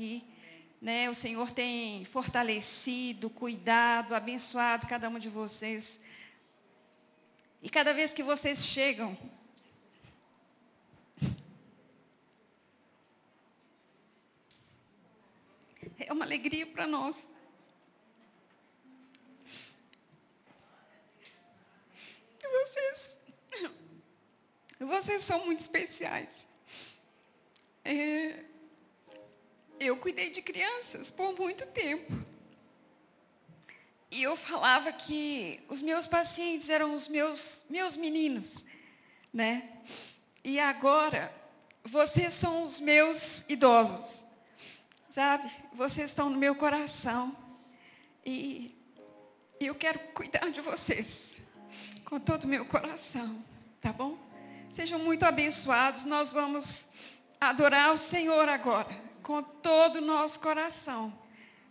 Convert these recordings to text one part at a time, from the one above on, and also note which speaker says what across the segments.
Speaker 1: aqui. Né? O Senhor tem fortalecido, cuidado, abençoado cada um de vocês. E cada vez que vocês chegam, é uma alegria para nós. Vocês, vocês são muito especiais. É, eu cuidei de crianças por muito tempo. E eu falava que os meus pacientes eram os meus, meus meninos, né? E agora, vocês são os meus idosos, sabe? Vocês estão no meu coração. E, e eu quero cuidar de vocês com todo o meu coração, tá bom? Sejam muito abençoados. Nós vamos adorar o Senhor agora, com todo o nosso coração,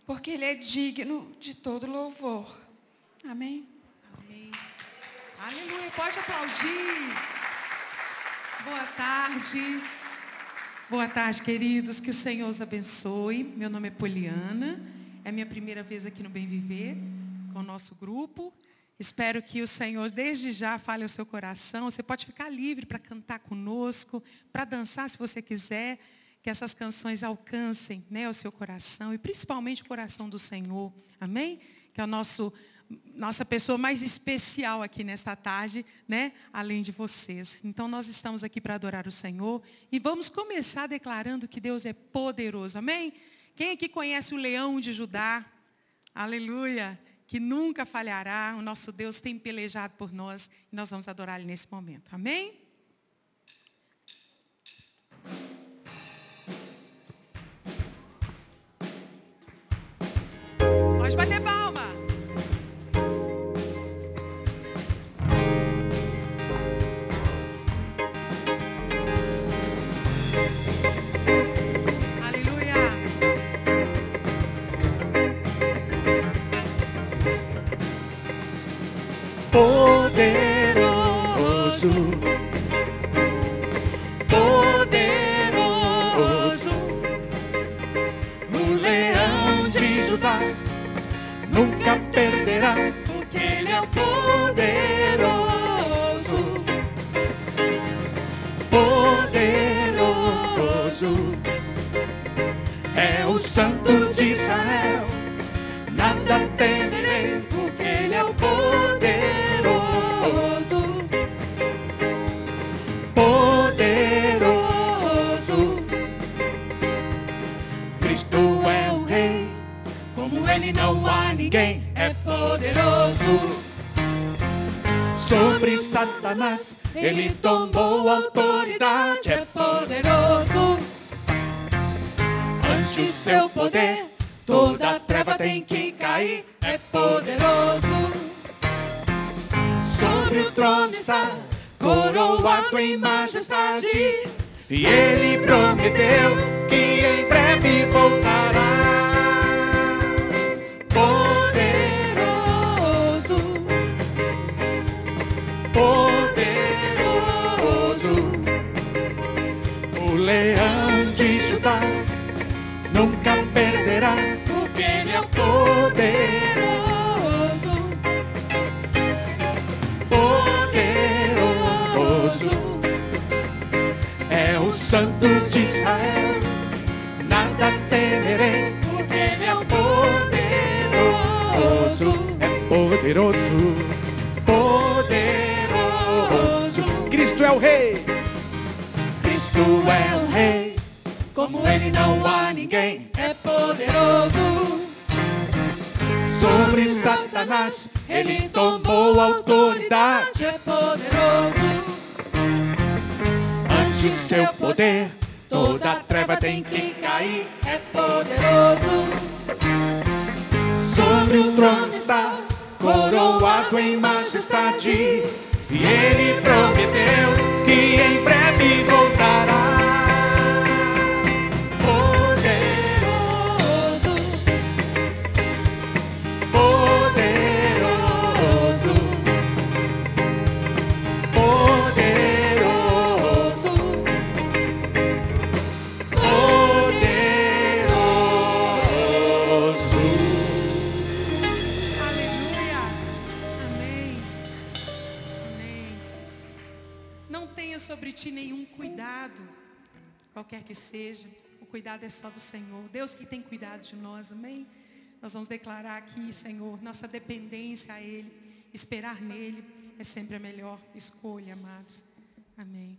Speaker 1: porque Ele é digno de todo louvor. Amém?
Speaker 2: Amém. Aleluia. Pode aplaudir. Boa tarde. Boa tarde, queridos. Que o Senhor os abençoe. Meu nome é Poliana. É minha primeira vez aqui no Bem Viver com o nosso grupo. Espero que o Senhor, desde já, fale ao seu coração. Você pode ficar livre para cantar conosco, para dançar se você quiser. Que essas canções alcancem né, o seu coração e principalmente o coração do Senhor. Amém? Que é nosso, nossa pessoa mais especial aqui nesta tarde, né? Além de vocês. Então nós estamos aqui para adorar o Senhor e vamos começar declarando que Deus é poderoso. Amém? Quem aqui conhece o leão de Judá? Aleluia que nunca falhará. O nosso Deus tem pelejado por nós e nós vamos adorar Ele nesse momento. Amém? Pode bater palma.
Speaker 3: poderoso, poderoso, Rei, Cristo é o Rei, como ele não há ninguém, é poderoso. Sobre Satanás, ele tomou autoridade, é poderoso. Ante seu poder, toda treva tem que cair, é poderoso. Sobre o trono está, coroado em majestade, e ele prometeu que em breve voltará.
Speaker 2: Repetir nenhum cuidado, qualquer que seja. O cuidado é só do Senhor. Deus que tem cuidado de nós, amém? Nós vamos declarar aqui, Senhor, nossa dependência a Ele, esperar nele é sempre a melhor escolha, amados. Amém.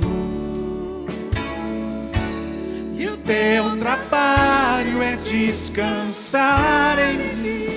Speaker 3: Teu trabalho é descansar em mim.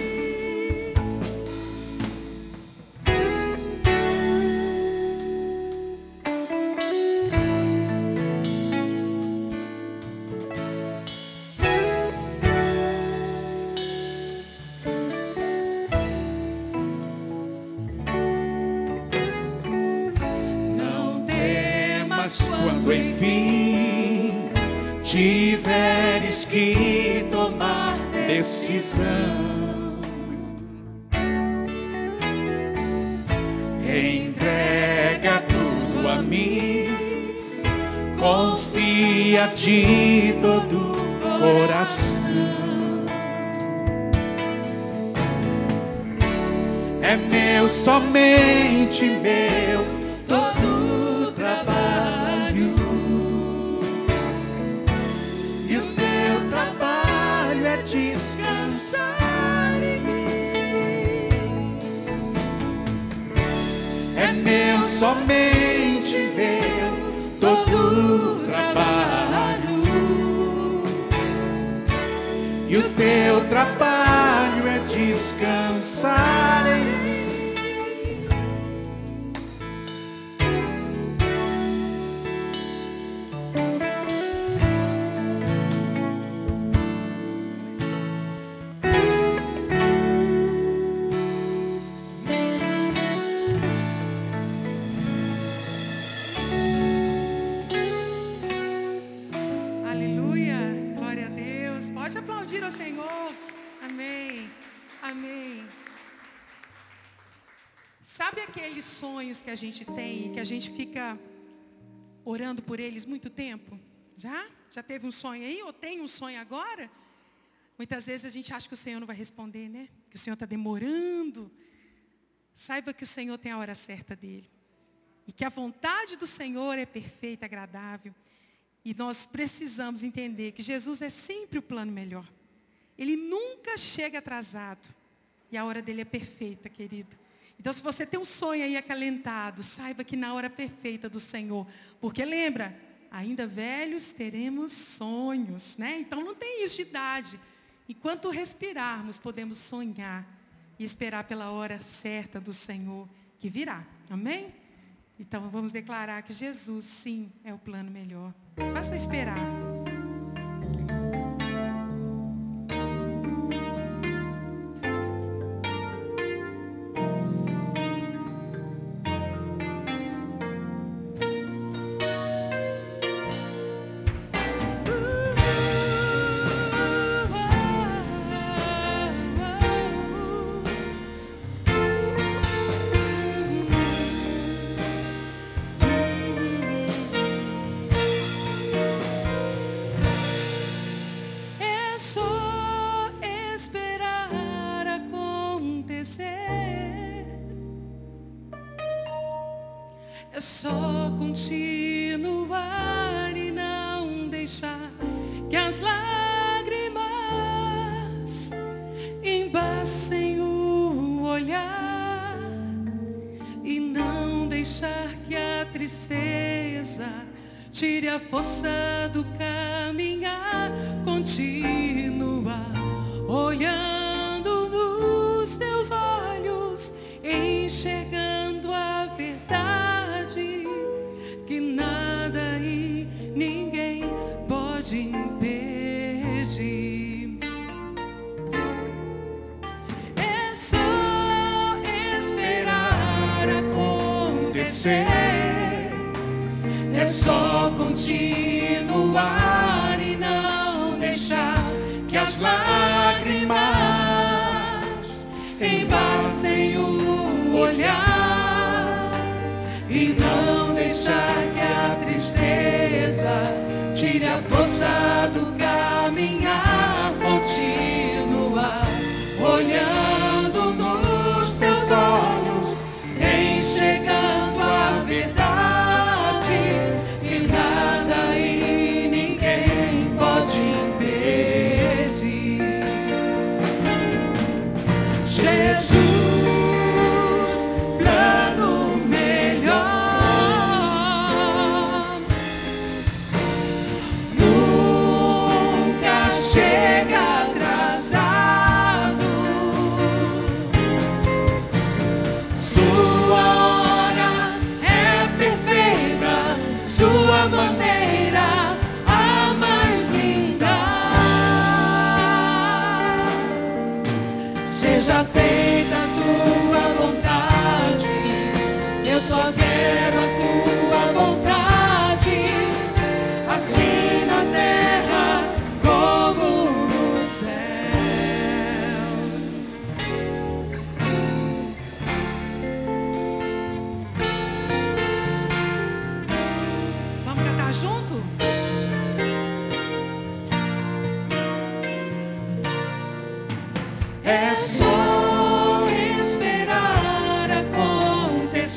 Speaker 3: De todo coração. É meu, somente meu,
Speaker 2: Sabe aqueles sonhos que a gente tem, que a gente fica orando por eles muito tempo? Já? Já teve um sonho aí? Ou tem um sonho agora? Muitas vezes a gente acha que o Senhor não vai responder, né? Que o Senhor está demorando. Saiba que o Senhor tem a hora certa dele. E que a vontade do Senhor é perfeita, agradável. E nós precisamos entender que Jesus é sempre o plano melhor. Ele nunca chega atrasado. E a hora dele é perfeita, querido. Então, se você tem um sonho aí acalentado, saiba que na hora perfeita do Senhor. Porque lembra, ainda velhos teremos sonhos, né? Então não tem isso de idade. Enquanto respirarmos, podemos sonhar e esperar pela hora certa do Senhor que virá. Amém? Então vamos declarar que Jesus, sim, é o plano melhor. Basta esperar.
Speaker 3: want Jesus.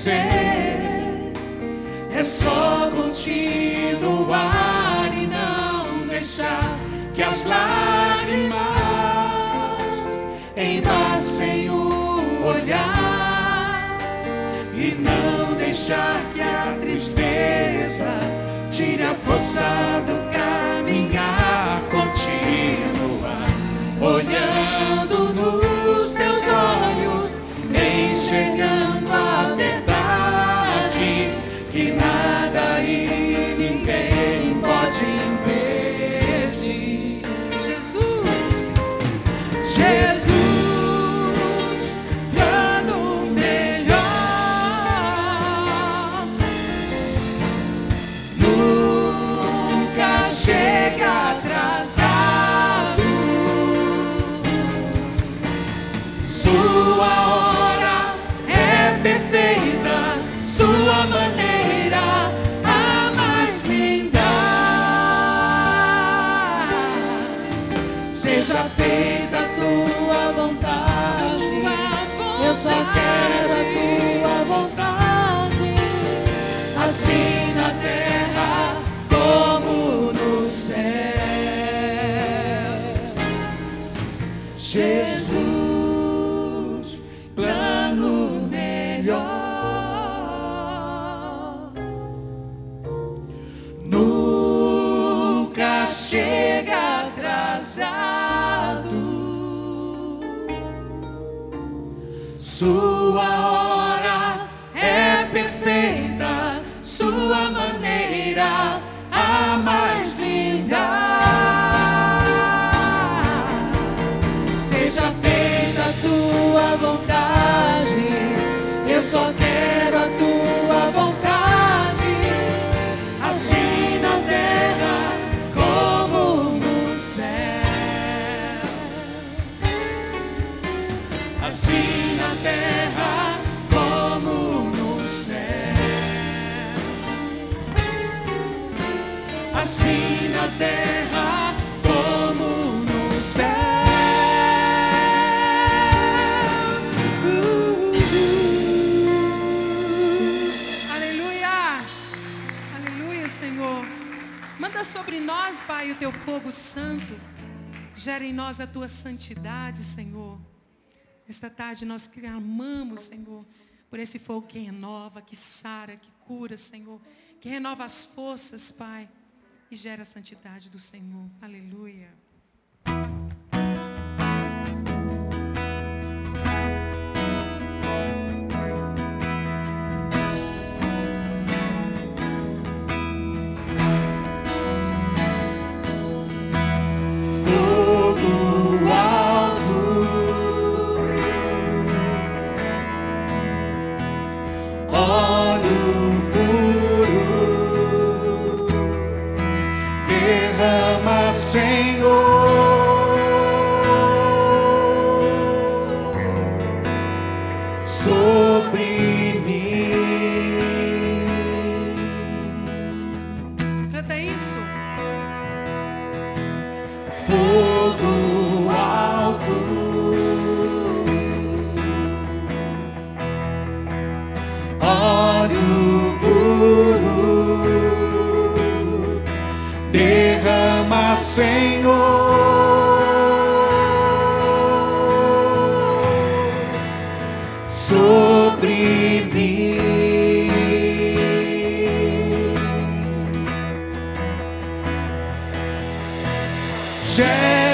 Speaker 3: É só continuar e não deixar que as lágrimas embacem o olhar e não deixar que a tristeza tire a força do Yeah. assim na terra como no céu. Jesus, plano melhor. Nunca chega atrasado. Sua
Speaker 2: Gera em nós a tua santidade, Senhor. Esta tarde nós clamamos, Senhor,
Speaker 3: por esse fogo que renova, que sara, que cura, Senhor. Que renova as forças, Pai. E gera a santidade do Senhor. Aleluia.
Speaker 2: Jesus.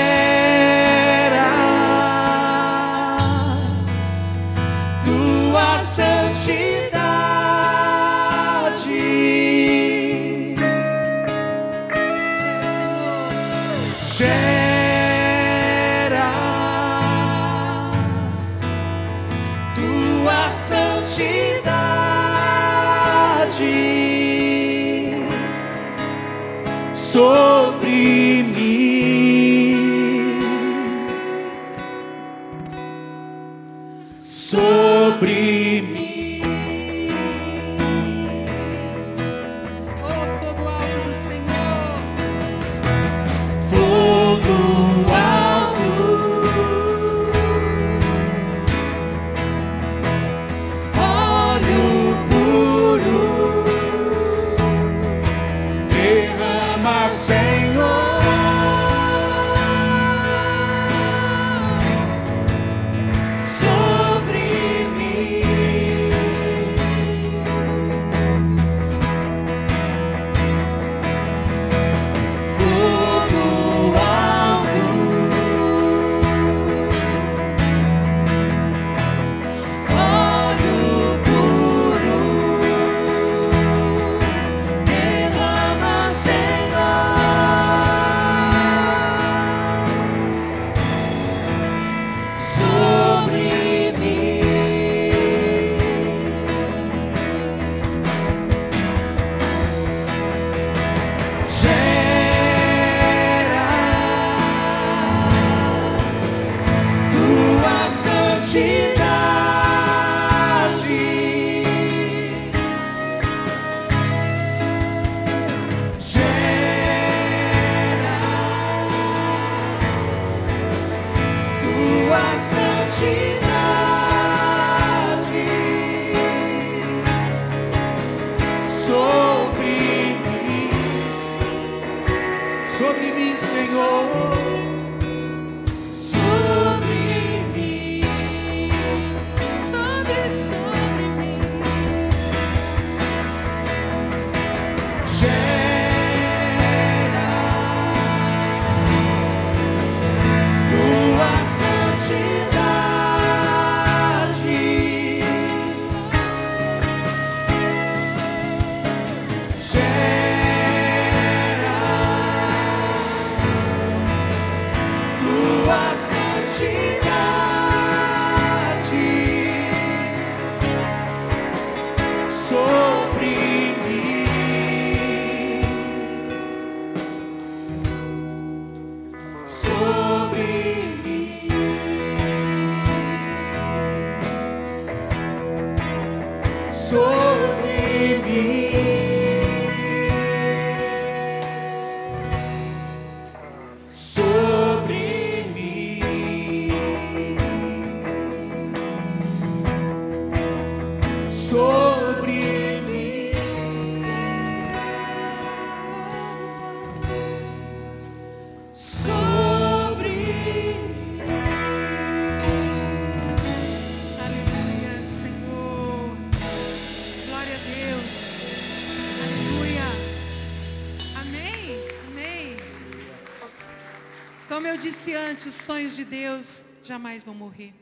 Speaker 2: Os sonhos de Deus jamais vão morrer.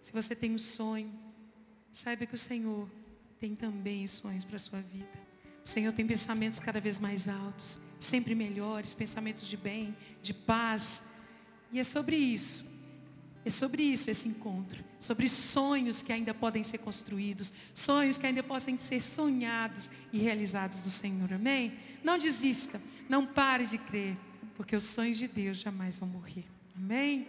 Speaker 2: Se você tem um sonho, saiba que o Senhor tem também sonhos para a sua vida. O Senhor tem pensamentos cada vez mais altos, sempre melhores, pensamentos de bem, de paz. E é sobre isso é sobre isso esse encontro, sobre sonhos que ainda podem ser construídos, sonhos que ainda possam ser sonhados e realizados do Senhor. Amém? Não desista, não pare de crer, porque os sonhos de Deus jamais vão morrer. Amém?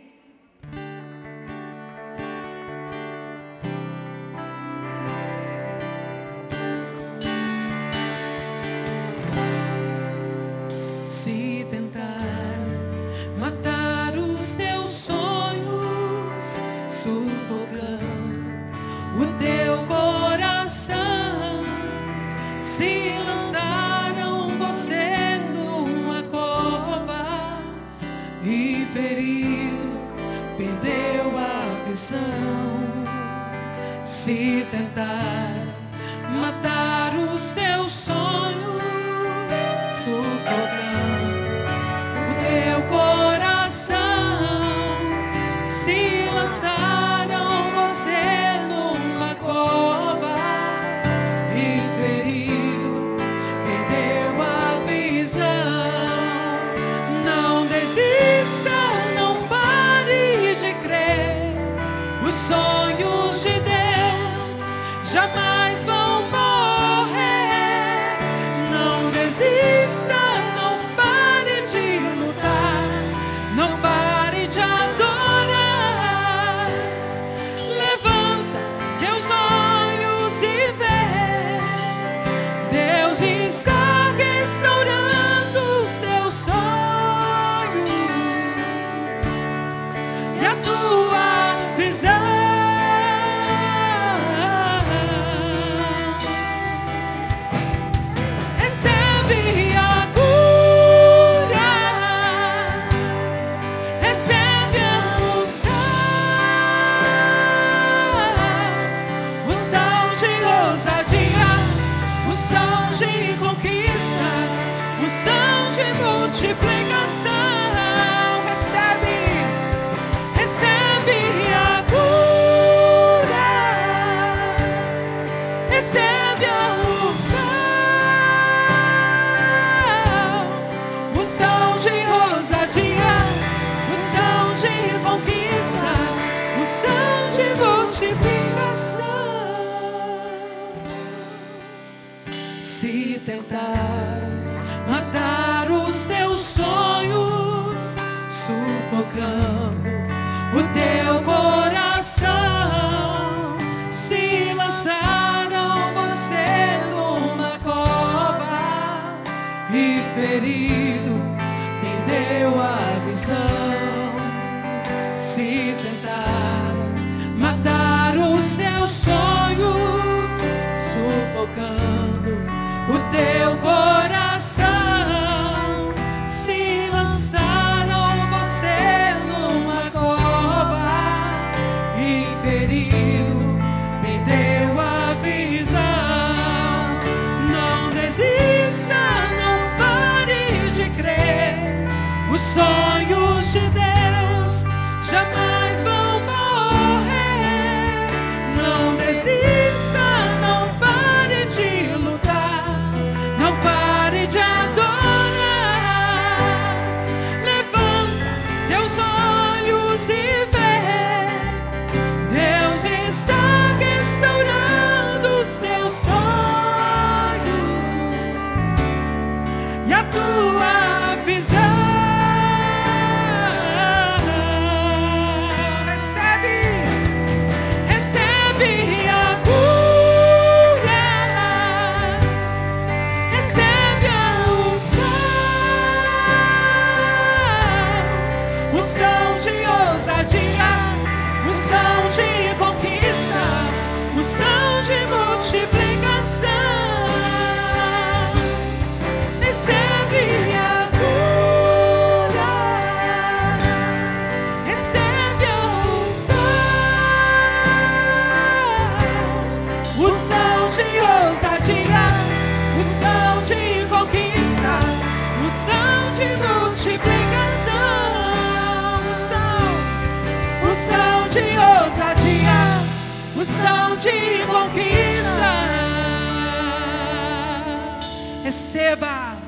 Speaker 2: Receba,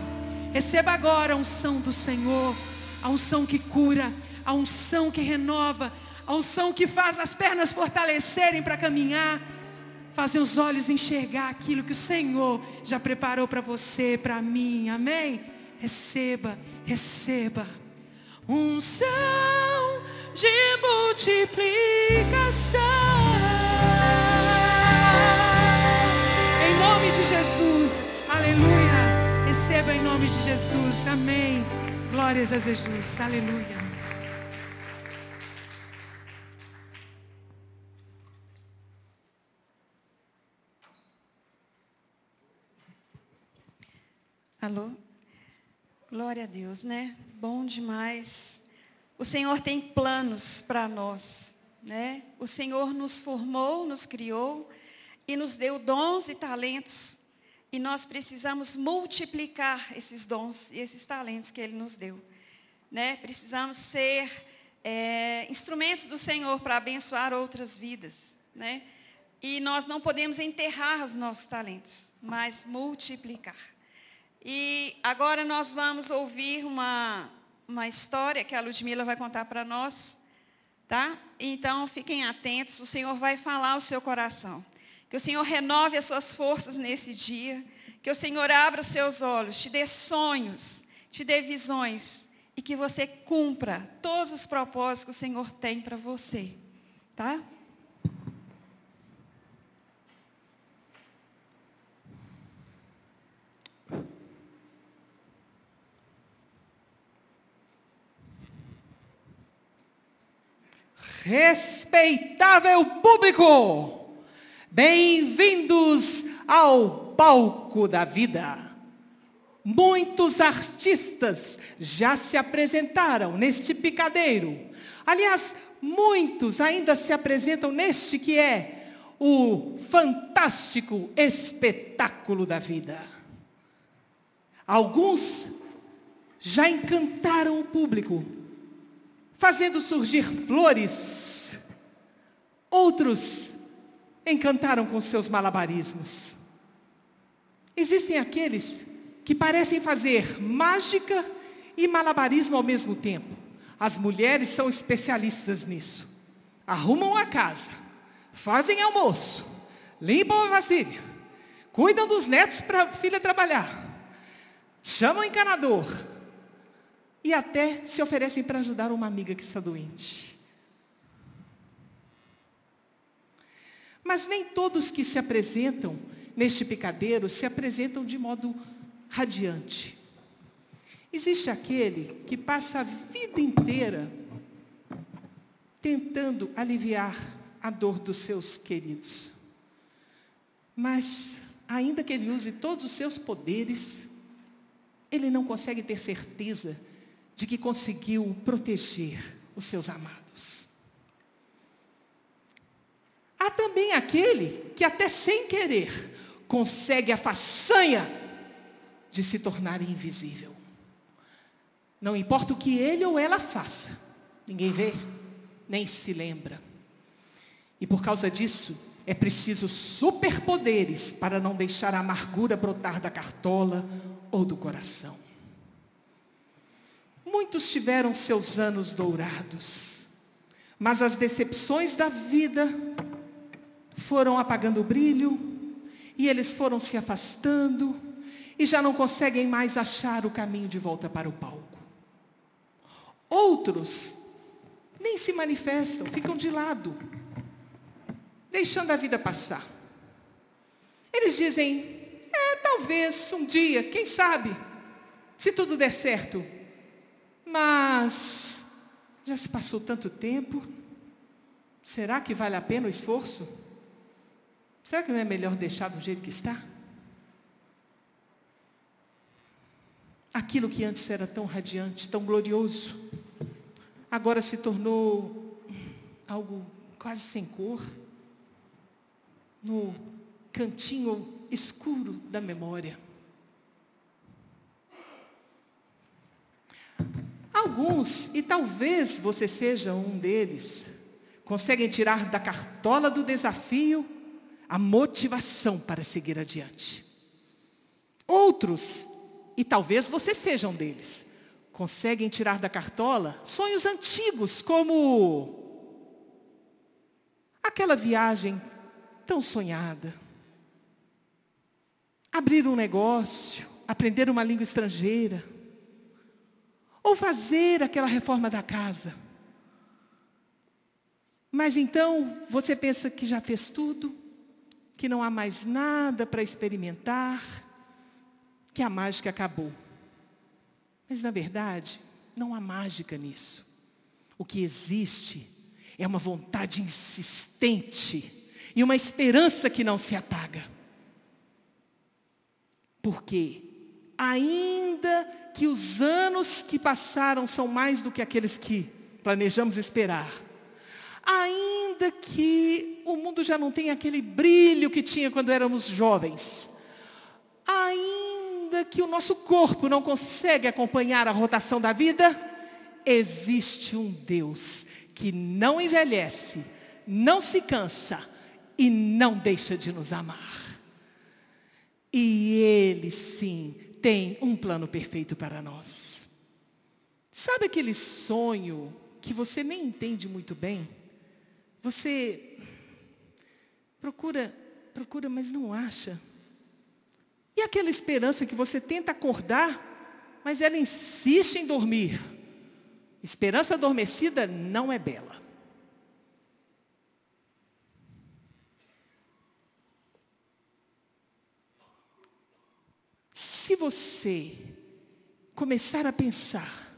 Speaker 2: receba agora a unção do Senhor, a unção que cura, a unção que renova, a unção que faz as pernas fortalecerem para caminhar, fazer os olhos enxergar aquilo que o Senhor já preparou para você, para mim, amém? Receba, receba. Unção de multiplicação. De Jesus, aleluia. Receba em nome de Jesus, amém. Glórias a Jesus, aleluia.
Speaker 1: Alô? Glória a Deus, né? Bom demais. O Senhor tem planos para nós, né? O Senhor nos formou, nos criou e nos deu dons e talentos. E nós precisamos multiplicar esses dons e esses talentos que Ele nos deu. Né? Precisamos ser é, instrumentos do Senhor para abençoar outras vidas. Né? E nós não podemos enterrar os nossos talentos, mas multiplicar. E agora nós vamos ouvir uma, uma história que a Ludmila vai contar para nós, tá? Então fiquem atentos, o Senhor vai falar ao seu coração. Que o Senhor renove as suas forças nesse dia, que o Senhor abra os seus olhos, te dê sonhos, te dê visões e que você cumpra todos os propósitos que o Senhor tem para você, tá?
Speaker 4: Respeitável público, bem-vindos ao palco da vida. Muitos artistas já se apresentaram neste picadeiro. Aliás, muitos ainda se apresentam neste que é o fantástico espetáculo da vida. Alguns já encantaram o público fazendo surgir flores. Outros encantaram com seus malabarismos. Existem aqueles que parecem fazer mágica e malabarismo ao mesmo tempo. As mulheres são especialistas nisso. Arrumam a casa, fazem almoço, limpam a vasilha, cuidam dos netos para a filha trabalhar, chamam o encanador, e até se oferecem para ajudar uma amiga que está doente. Mas nem todos que se apresentam neste picadeiro se apresentam de modo radiante. Existe aquele que passa a vida inteira tentando aliviar a dor dos seus queridos. Mas, ainda que ele use todos os seus poderes, ele não consegue ter certeza de que conseguiu proteger os seus amados. Há também aquele que, até sem querer, consegue a façanha de se tornar invisível. Não importa o que ele ou ela faça, ninguém vê, nem se lembra. E por causa disso, é preciso superpoderes para não deixar a amargura brotar da cartola ou do coração. Muitos tiveram seus anos dourados, mas as decepções da vida foram apagando o brilho e eles foram se afastando e já não conseguem mais achar o caminho de volta para o palco. Outros nem se manifestam, ficam de lado, deixando a vida passar. Eles dizem: é, talvez um dia, quem sabe, se tudo der certo, mas já se passou tanto tempo. Será que vale a pena o esforço? Será que não é melhor deixar do jeito que está? Aquilo que antes era tão radiante, tão glorioso, agora se tornou algo quase sem cor, no cantinho escuro da memória. Alguns, e talvez você seja um deles, conseguem tirar da cartola do desafio a motivação para seguir adiante. Outros, e talvez você seja um deles, conseguem tirar da cartola sonhos antigos, como aquela viagem tão sonhada, abrir um negócio, aprender uma língua estrangeira, ou fazer aquela reforma da casa. Mas então você pensa que já fez tudo, que não há mais nada para experimentar, que a mágica acabou. Mas na verdade, não há mágica nisso. O que existe é uma vontade insistente e uma esperança que não se apaga. Porque, ainda que os anos que passaram são mais do que aqueles que planejamos esperar, ainda que o mundo já não tenha aquele brilho que tinha quando éramos jovens, ainda que o nosso corpo não consegue acompanhar a rotação da vida, existe um Deus que não envelhece, não se cansa e não deixa de nos amar. E Ele sim tem um plano perfeito para nós. Sabe aquele sonho que você nem entende muito bem? Você procura, procura, mas não acha. E aquela esperança que você tenta acordar, mas ela insiste em dormir. Esperança adormecida não é bela. Se você começar a pensar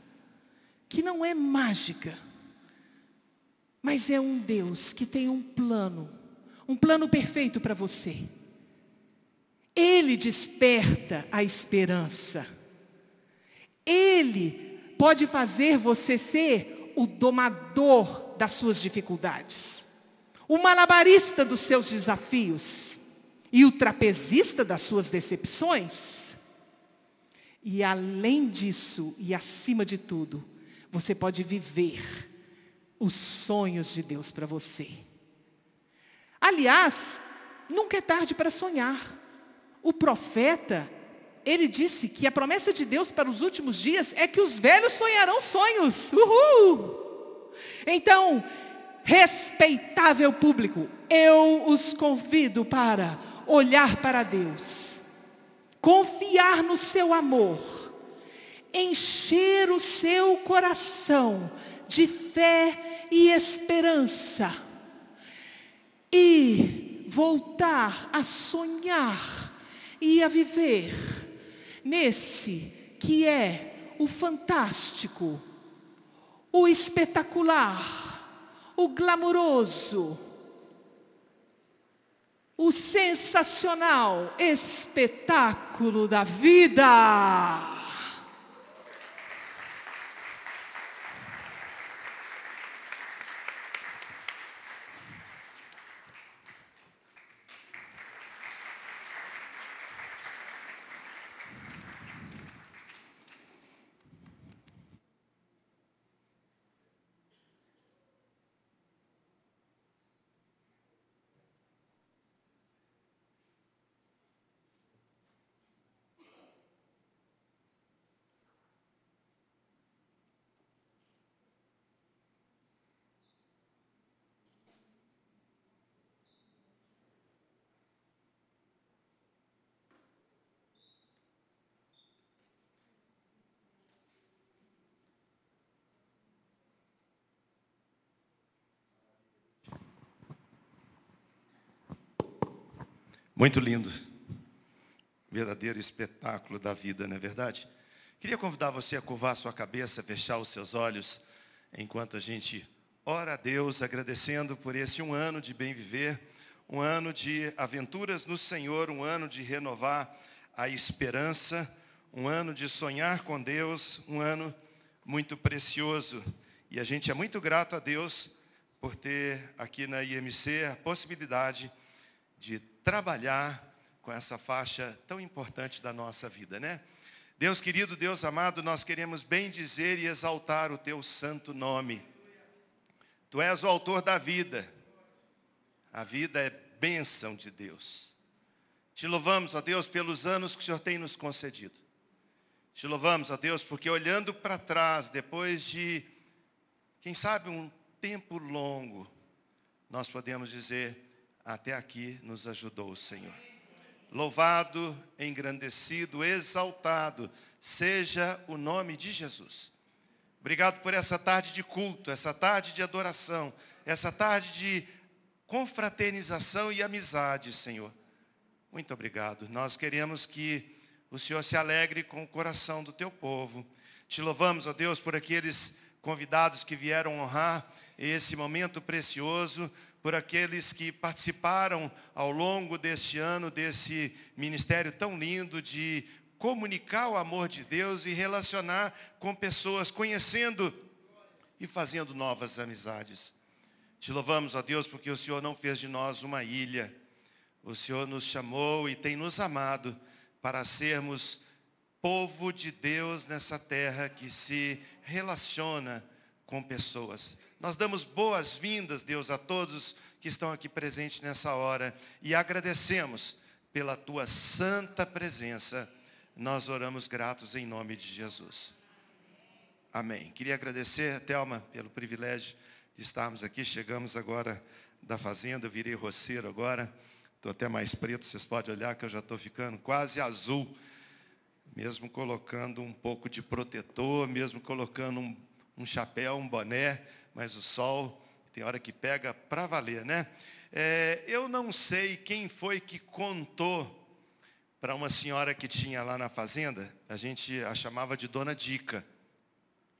Speaker 4: que não é mágica, mas é um Deus que tem um plano, um plano perfeito para você. Ele desperta a esperança. Ele pode fazer você ser o domador das suas dificuldades, o malabarista dos seus desafios e o trapezista das suas decepções. E além disso, e acima de tudo, você pode viver os sonhos de Deus para você. Aliás, nunca é tarde para sonhar. O profeta, ele disse que a promessa de Deus para os últimos dias é que os velhos sonharão sonhos. Uhul! Então, respeitável público, eu os convido para olhar para Deus, confiar no seu amor, encher o seu coração de fé e esperança. E voltar a sonhar e a viver nesse que é o fantástico, o espetacular, o glamouroso, o sensacional espetáculo da vida.
Speaker 5: Muito lindo. Verdadeiro espetáculo da vida, não é verdade? Queria convidar você a curvar sua cabeça, fechar os seus olhos, enquanto a gente ora a Deus, agradecendo por esse um ano de bem viver, um ano de aventuras no Senhor, um ano de renovar a esperança, um ano de sonhar com Deus, um ano muito precioso. E a gente é muito grato a Deus por ter aqui na IMC a possibilidade de trabalhar com essa faixa tão importante da nossa vida, né? Deus querido, Deus amado, nós queremos bem dizer e exaltar o teu santo nome. Tu és o autor da vida. A vida é bênção de Deus. Te louvamos, ó Deus, pelos anos que o Senhor tem nos concedido. Te louvamos, ó Deus, porque olhando para trás, depois de, quem sabe, um tempo longo, nós podemos dizer, até aqui nos ajudou o Senhor. Louvado, engrandecido, exaltado seja o nome de Jesus. Obrigado por essa tarde de culto, essa tarde de adoração, essa tarde de confraternização e amizade, Senhor. Muito obrigado. Nós queremos que o Senhor se alegre com o coração do teu povo. Te louvamos, ó Deus, por aqueles convidados que vieram honrar esse momento precioso, por aqueles que participaram ao longo deste ano desse ministério tão lindo de comunicar o amor de Deus e relacionar com pessoas, conhecendo e fazendo novas amizades. Te louvamos, ó Deus, porque o Senhor não fez de nós uma ilha. O Senhor nos chamou e tem nos amado para sermos povo de Deus nessa terra que se relaciona com pessoas. Nós damos boas-vindas, Deus, a todos que estão aqui presentes nessa hora e agradecemos pela tua santa presença. Nós oramos gratos em nome de Jesus. Amém. Queria agradecer, Thelma, pelo privilégio de estarmos aqui. Chegamos agora da fazenda, eu virei roceiro agora. Estou até mais preto, vocês podem olhar que eu já estou ficando quase azul. Mesmo colocando um pouco de protetor, mesmo colocando um, um chapéu, um boné, mas o sol tem hora que pega para valer, né? É, eu não sei quem foi que contou para uma senhora que tinha lá na fazenda, a gente a chamava de Dona Dica,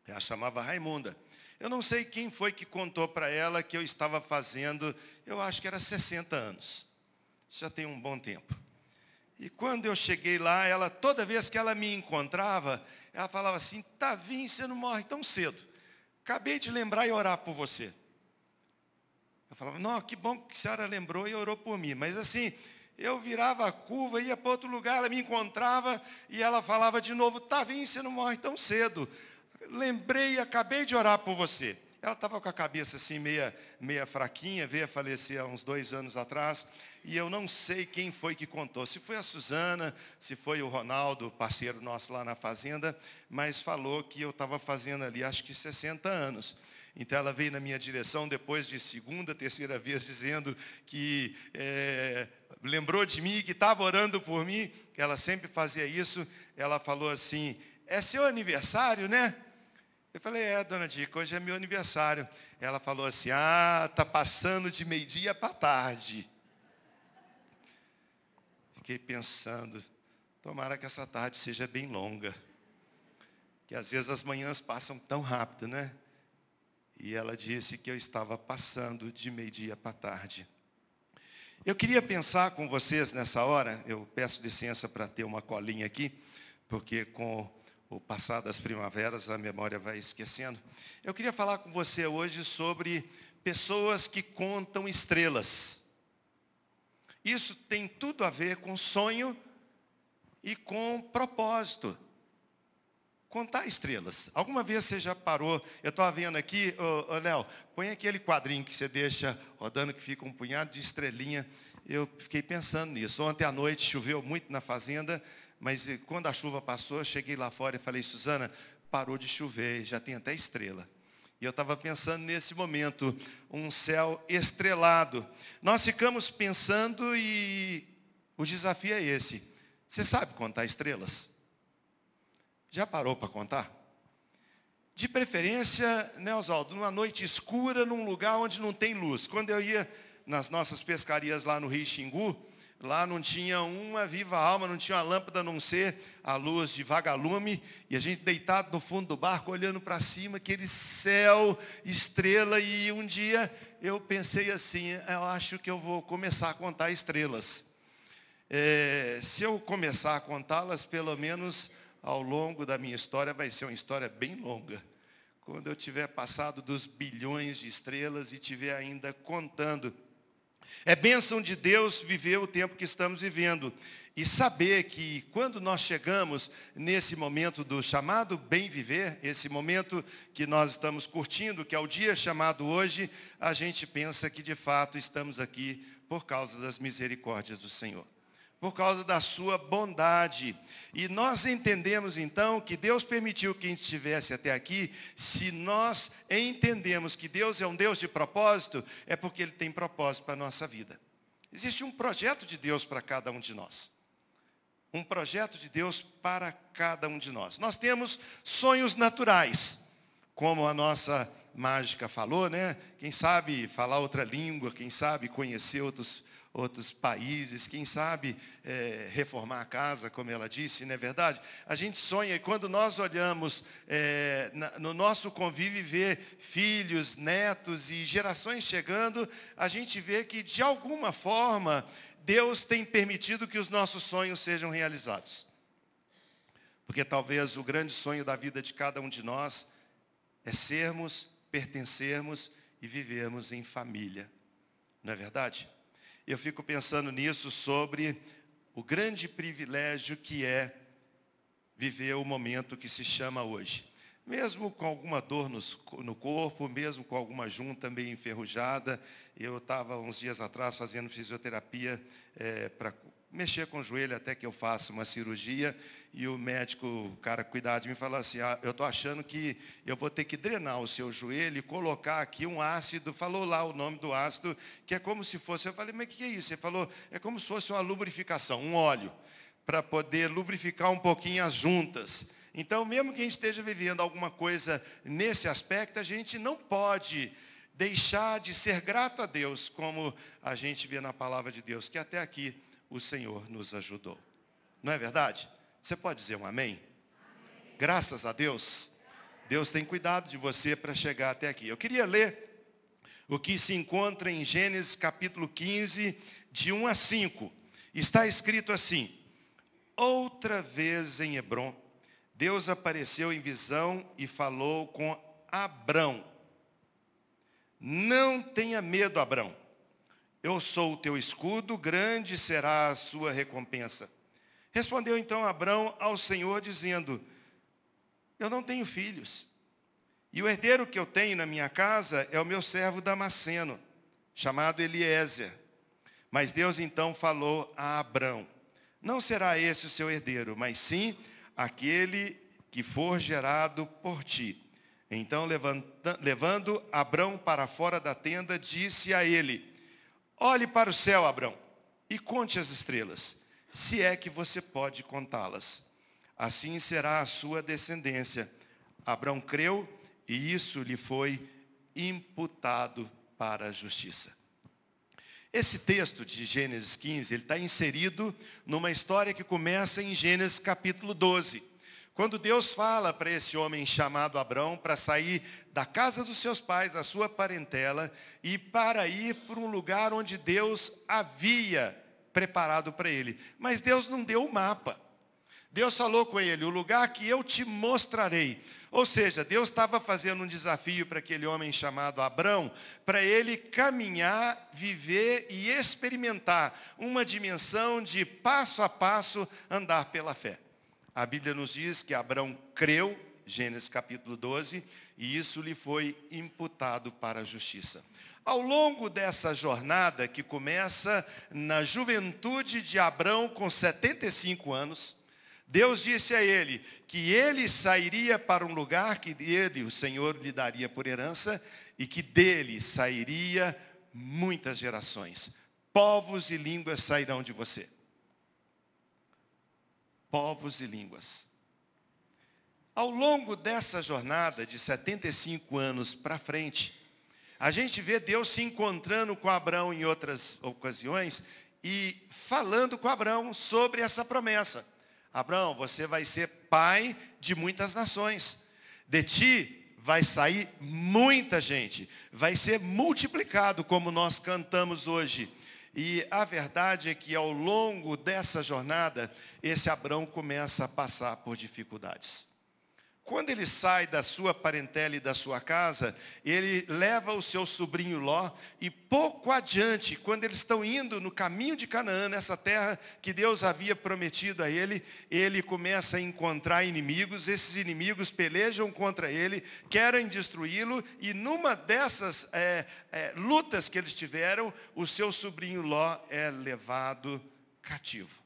Speaker 5: a chamava Raimunda. Eu não sei quem foi que contou para ela que eu estava fazendo, eu acho que era 60 anos. Já tem um bom tempo. E quando eu cheguei lá, ela, toda vez que ela me encontrava, ela falava assim, Tavinho, você não morre tão cedo. Acabei de lembrar e orar por você. Eu falava, não, que bom que a senhora lembrou e orou por mim. Mas assim, eu virava a curva, ia para outro lugar, ela me encontrava e ela falava de novo, Tavinho, você não morre tão cedo. Lembrei, acabei de orar por você. Ela estava com a cabeça assim, meia, meia fraquinha, veio a falecer há uns dois anos atrás, e eu não sei quem foi que contou, se foi a Suzana, se foi o Ronaldo, parceiro nosso lá na fazenda, mas falou que eu estava fazendo ali, acho que 60 anos. Então ela veio na minha direção depois de segunda, terceira vez, dizendo que é, lembrou de mim, que estava orando por mim, que ela sempre fazia isso. Ela falou assim, é seu aniversário, né? Eu falei, é, dona Dica, hoje é meu aniversário. Ela falou assim, ah, tá passando de meio-dia para tarde. Fiquei pensando, tomara que essa tarde seja bem longa. Que às vezes as manhãs passam tão rápido, né? E ela disse que eu estava passando de meio-dia para tarde. Eu queria pensar com vocês nessa hora, eu peço licença para ter uma colinha aqui, porque com o passar das primaveras, a memória vai esquecendo. Eu queria falar com você hoje sobre pessoas que contam estrelas. Isso tem tudo a ver com sonho e com propósito. Contar estrelas. Alguma vez você já parou? Eu estava vendo aqui, ô, ô Léo, põe aquele quadrinho que você deixa rodando que fica um punhado de estrelinha. Eu fiquei pensando nisso. Ontem à noite choveu muito na fazenda mas eh, quando a chuva passou, eu cheguei lá fora e falei, Suzana, parou de chover, já tem até estrela. E eu estava pensando nesse momento, um céu estrelado. Nós ficamos pensando e o desafio é esse. Você sabe contar estrelas? Já parou para contar? De preferência, né, Oswaldo, numa noite escura, num lugar onde não tem luz. Quando eu ia nas nossas pescarias lá no Rio Xingu, Lá não tinha uma viva alma, não tinha uma lâmpada a não ser a luz de vagalume. E a gente deitado no fundo do barco, olhando para cima, aquele céu, estrela. E um dia eu pensei assim, eu acho que eu vou começar a contar estrelas. É, se eu começar a contá-las, pelo menos ao longo da minha história, vai ser uma história bem longa. Quando eu tiver passado dos bilhões de estrelas e tiver ainda contando é bênção de Deus viver o tempo que estamos vivendo e saber que quando nós chegamos nesse momento do chamado bem viver, esse momento que nós estamos curtindo, que é o dia chamado hoje, a gente pensa que de fato estamos aqui por causa das misericórdias do Senhor por causa da sua bondade. E nós entendemos então que Deus permitiu que a gente estivesse até aqui, se nós entendemos que Deus é um Deus de propósito, é porque Ele tem propósito para a nossa vida. Existe um projeto de Deus para cada um de nós. Um projeto de Deus para cada um de nós. Nós temos sonhos naturais, como a nossa mágica falou, né? Quem sabe falar outra língua, quem sabe conhecer outros outros países, quem sabe é, reformar a casa, como ela disse, não é verdade? A gente sonha e quando nós olhamos é, na, no nosso convívio e vê filhos, netos e gerações chegando, a gente vê que de alguma forma Deus tem permitido que os nossos sonhos sejam realizados. Porque talvez o grande sonho da vida de cada um de nós é sermos, pertencermos e vivermos em família. Não é verdade? Eu fico pensando nisso sobre o grande privilégio que é viver o momento que se chama hoje. Mesmo com alguma dor no corpo, mesmo com alguma junta meio enferrujada, eu estava uns dias atrás fazendo fisioterapia é, para mexer com o joelho até que eu faça uma cirurgia e o médico, o cara cuidar de mim, falou assim, ah, eu estou achando que eu vou ter que drenar o seu joelho e colocar aqui um ácido, falou lá o nome do ácido, que é como se fosse, eu falei, mas o que é isso? Ele falou, é como se fosse uma lubrificação, um óleo, para poder lubrificar um pouquinho as juntas. Então, mesmo que a gente esteja vivendo alguma coisa nesse aspecto, a gente não pode deixar de ser grato a Deus, como a gente vê na palavra de Deus, que até aqui o Senhor nos ajudou. Não é verdade? Você pode dizer um amém? amém. Graças a Deus. Deus tem cuidado de você para chegar até aqui. Eu queria ler o que se encontra em Gênesis capítulo 15, de 1 a 5. Está escrito assim: Outra vez em Hebron, Deus apareceu em visão e falou com Abrão. Não tenha medo, Abrão. Eu sou o teu escudo, grande será a sua recompensa. Respondeu então Abrão ao Senhor, dizendo: Eu não tenho filhos. E o herdeiro que eu tenho na minha casa é o meu servo Damasceno, chamado Eliezer. Mas Deus então falou a Abrão: Não será esse o seu herdeiro, mas sim aquele que for gerado por ti. Então, levando Abrão para fora da tenda, disse a ele: Olhe para o céu, Abrão, e conte as estrelas, se é que você pode contá-las. Assim será a sua descendência. Abrão creu e isso lhe foi imputado para a justiça. Esse texto de Gênesis 15, ele está inserido numa história que começa em Gênesis capítulo 12. Quando Deus fala para esse homem chamado Abrão para sair da casa dos seus pais, da sua parentela, e para ir para um lugar onde Deus havia preparado para ele. Mas Deus não deu o mapa. Deus falou com ele, o lugar que eu te mostrarei. Ou seja, Deus estava fazendo um desafio para aquele homem chamado Abrão, para ele caminhar, viver e experimentar uma dimensão de passo a passo andar pela fé. A Bíblia nos diz que Abraão creu, Gênesis capítulo 12, e isso lhe foi imputado para a justiça. Ao longo dessa jornada, que começa na juventude de Abraão com 75 anos, Deus disse a ele que ele sairia para um lugar que ele, o Senhor, lhe daria por herança, e que dele sairia muitas gerações. Povos e línguas sairão de você povos e línguas. Ao longo dessa jornada de 75 anos para frente, a gente vê Deus se encontrando com Abraão em outras ocasiões e falando com Abraão sobre essa promessa. Abraão, você vai ser pai de muitas nações. De ti vai sair muita gente. Vai ser multiplicado, como nós cantamos hoje. E a verdade é que ao longo dessa jornada, esse Abrão começa a passar por dificuldades. Quando ele sai da sua parentela e da sua casa, ele leva o seu sobrinho Ló e pouco adiante, quando eles estão indo no caminho de Canaã, nessa terra que Deus havia prometido a ele, ele começa a encontrar inimigos, esses inimigos pelejam contra ele, querem destruí-lo e numa dessas é, é, lutas que eles tiveram, o seu sobrinho Ló é levado cativo.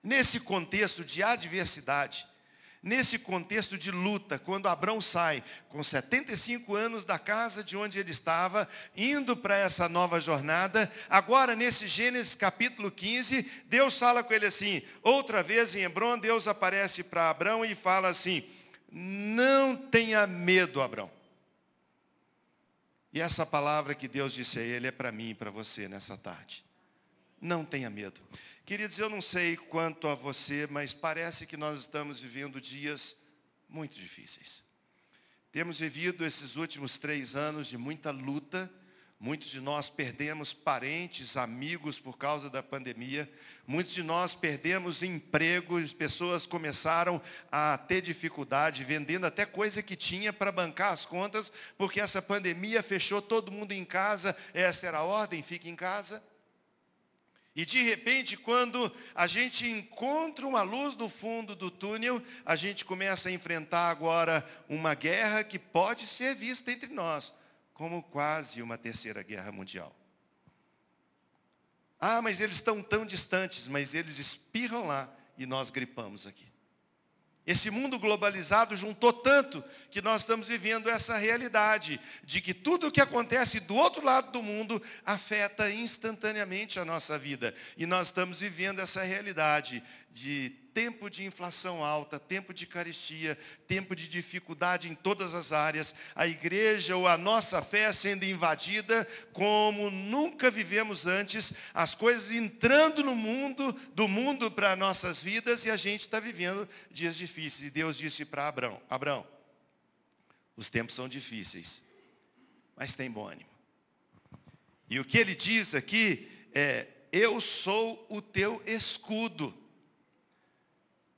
Speaker 5: Nesse contexto de adversidade, Nesse contexto de luta, quando Abraão sai com 75 anos da casa de onde ele estava, indo para essa nova jornada, agora nesse Gênesis capítulo 15, Deus fala com ele assim, outra vez em Hebron, Deus aparece para Abraão e fala assim, não tenha medo, Abraão. E essa palavra que Deus disse a ele é para mim e para você nessa tarde. Não tenha medo. Queridos, eu não sei quanto a você, mas parece que nós estamos vivendo dias muito difíceis. Temos vivido esses últimos três anos de muita luta. Muitos de nós perdemos parentes, amigos por causa da pandemia. Muitos de nós perdemos empregos, pessoas começaram a ter dificuldade, vendendo até coisa que tinha para bancar as contas, porque essa pandemia fechou todo mundo em casa. Essa era a ordem, fique em casa. E de repente, quando a gente encontra uma luz no fundo do túnel, a gente começa a enfrentar agora uma guerra que pode ser vista entre nós como quase uma terceira guerra mundial. Ah, mas eles estão tão distantes, mas eles espirram lá e nós gripamos aqui. Esse mundo globalizado juntou tanto que nós estamos vivendo essa realidade de que tudo o que acontece do outro lado do mundo afeta instantaneamente a nossa vida. E nós estamos vivendo essa realidade de tempo de inflação alta, tempo de carestia, tempo de dificuldade em todas as áreas, a igreja ou a nossa fé sendo invadida como nunca vivemos antes, as coisas entrando no mundo, do mundo para nossas vidas e a gente está vivendo dias difíceis. E Deus disse para Abraão, Abraão, os tempos são difíceis, mas tem bom ânimo. E o que ele diz aqui é, eu sou o teu escudo.